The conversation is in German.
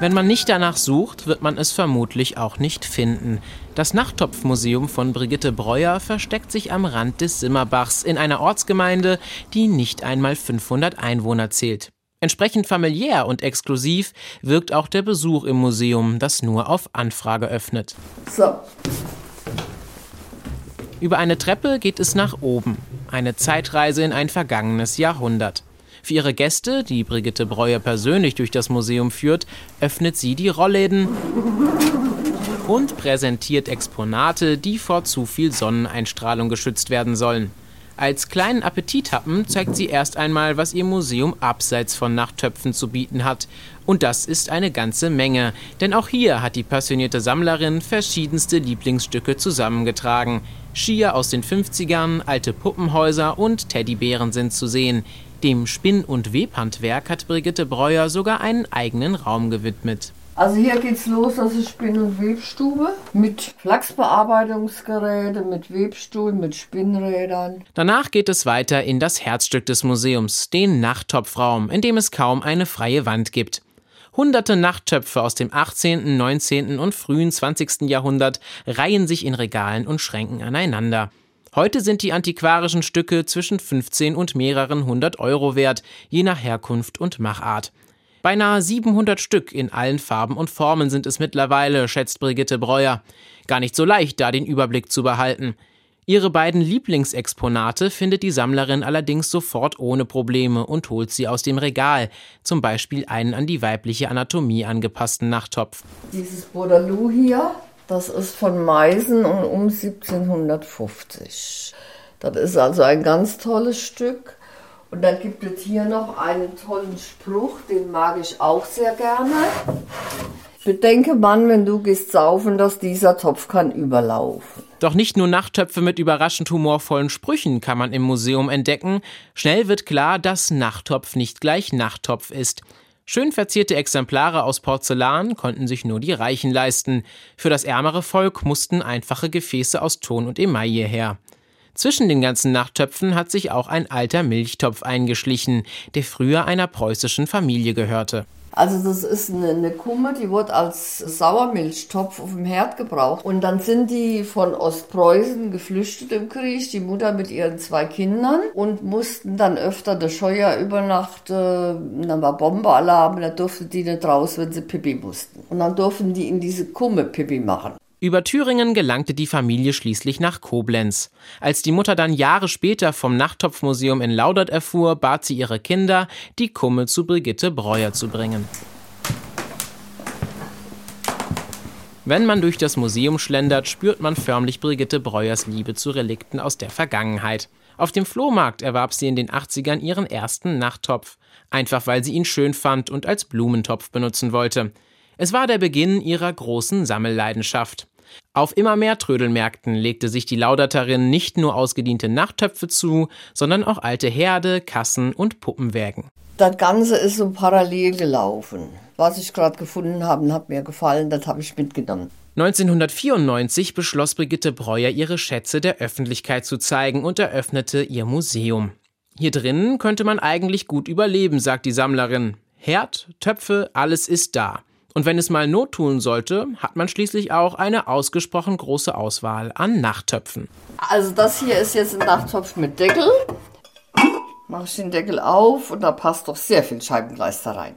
Wenn man nicht danach sucht, wird man es vermutlich auch nicht finden. Das Nachttopfmuseum von Brigitte Breuer versteckt sich am Rand des Simmerbachs in einer Ortsgemeinde, die nicht einmal 500 Einwohner zählt. Entsprechend familiär und exklusiv wirkt auch der Besuch im Museum, das nur auf Anfrage öffnet. So. Über eine Treppe geht es nach oben. Eine Zeitreise in ein vergangenes Jahrhundert. Für ihre Gäste, die Brigitte Breuer persönlich durch das Museum führt, öffnet sie die Rollläden und präsentiert Exponate, die vor zu viel Sonneneinstrahlung geschützt werden sollen. Als kleinen Appetithappen zeigt sie erst einmal, was ihr Museum abseits von Nachttöpfen zu bieten hat. Und das ist eine ganze Menge, denn auch hier hat die passionierte Sammlerin verschiedenste Lieblingsstücke zusammengetragen. Skier aus den 50ern, alte Puppenhäuser und Teddybären sind zu sehen. Dem Spinn- und Webhandwerk hat Brigitte Breuer sogar einen eigenen Raum gewidmet. Also hier geht's los, das ist Spinn- und Webstube mit Flachsbearbeitungsgeräte, mit Webstuhl, mit Spinnrädern. Danach geht es weiter in das Herzstück des Museums, den Nachttopfraum, in dem es kaum eine freie Wand gibt. Hunderte Nachttöpfe aus dem 18., 19. und frühen 20. Jahrhundert reihen sich in Regalen und Schränken aneinander. Heute sind die antiquarischen Stücke zwischen 15 und mehreren hundert Euro wert, je nach Herkunft und Machart. Beinahe 700 Stück in allen Farben und Formen sind es mittlerweile, schätzt Brigitte Breuer. Gar nicht so leicht, da den Überblick zu behalten. Ihre beiden Lieblingsexponate findet die Sammlerin allerdings sofort ohne Probleme und holt sie aus dem Regal, zum Beispiel einen an die weibliche Anatomie angepassten Nachttopf. Dieses Bordalou hier, das ist von Meisen und um 1750. Das ist also ein ganz tolles Stück. Und dann gibt es hier noch einen tollen Spruch, den mag ich auch sehr gerne. Bedenke, Mann, wenn du gehst saufen, dass dieser Topf kann überlaufen. Doch nicht nur Nachttöpfe mit überraschend humorvollen Sprüchen kann man im Museum entdecken. Schnell wird klar, dass Nachttopf nicht gleich Nachttopf ist. Schön verzierte Exemplare aus Porzellan konnten sich nur die Reichen leisten. Für das ärmere Volk mussten einfache Gefäße aus Ton und Emaille her. Zwischen den ganzen Nachttöpfen hat sich auch ein alter Milchtopf eingeschlichen, der früher einer preußischen Familie gehörte. Also das ist eine, eine Kumme, die wird als Sauermilchtopf auf dem Herd gebraucht. Und dann sind die von Ostpreußen geflüchtet im Krieg, die Mutter mit ihren zwei Kindern und mussten dann öfter der Scheuer übernachten. Dann war Bombealarm, da durften die nicht raus, wenn sie Pipi mussten. Und dann durften die in diese Kumme Pipi machen. Über Thüringen gelangte die Familie schließlich nach Koblenz. Als die Mutter dann Jahre später vom Nachttopfmuseum in Laudert erfuhr, bat sie ihre Kinder, die Kumme zu Brigitte Breuer zu bringen. Wenn man durch das Museum schlendert, spürt man förmlich Brigitte Breuers Liebe zu Relikten aus der Vergangenheit. Auf dem Flohmarkt erwarb sie in den 80ern ihren ersten Nachttopf, einfach weil sie ihn schön fand und als Blumentopf benutzen wollte. Es war der Beginn ihrer großen Sammelleidenschaft. Auf immer mehr Trödelmärkten legte sich die Lauderterin nicht nur ausgediente Nachttöpfe zu, sondern auch alte Herde, Kassen und Puppenwägen. Das Ganze ist so parallel gelaufen. Was ich gerade gefunden habe, hat mir gefallen, das habe ich mitgenommen. 1994 beschloss Brigitte Breuer, ihre Schätze der Öffentlichkeit zu zeigen und eröffnete ihr Museum. Hier drinnen könnte man eigentlich gut überleben, sagt die Sammlerin. Herd, Töpfe, alles ist da. Und wenn es mal Not tun sollte, hat man schließlich auch eine ausgesprochen große Auswahl an Nachttöpfen. Also das hier ist jetzt ein Nachttopf mit Deckel. Mache ich den Deckel auf und da passt doch sehr viel Scheibengleister rein.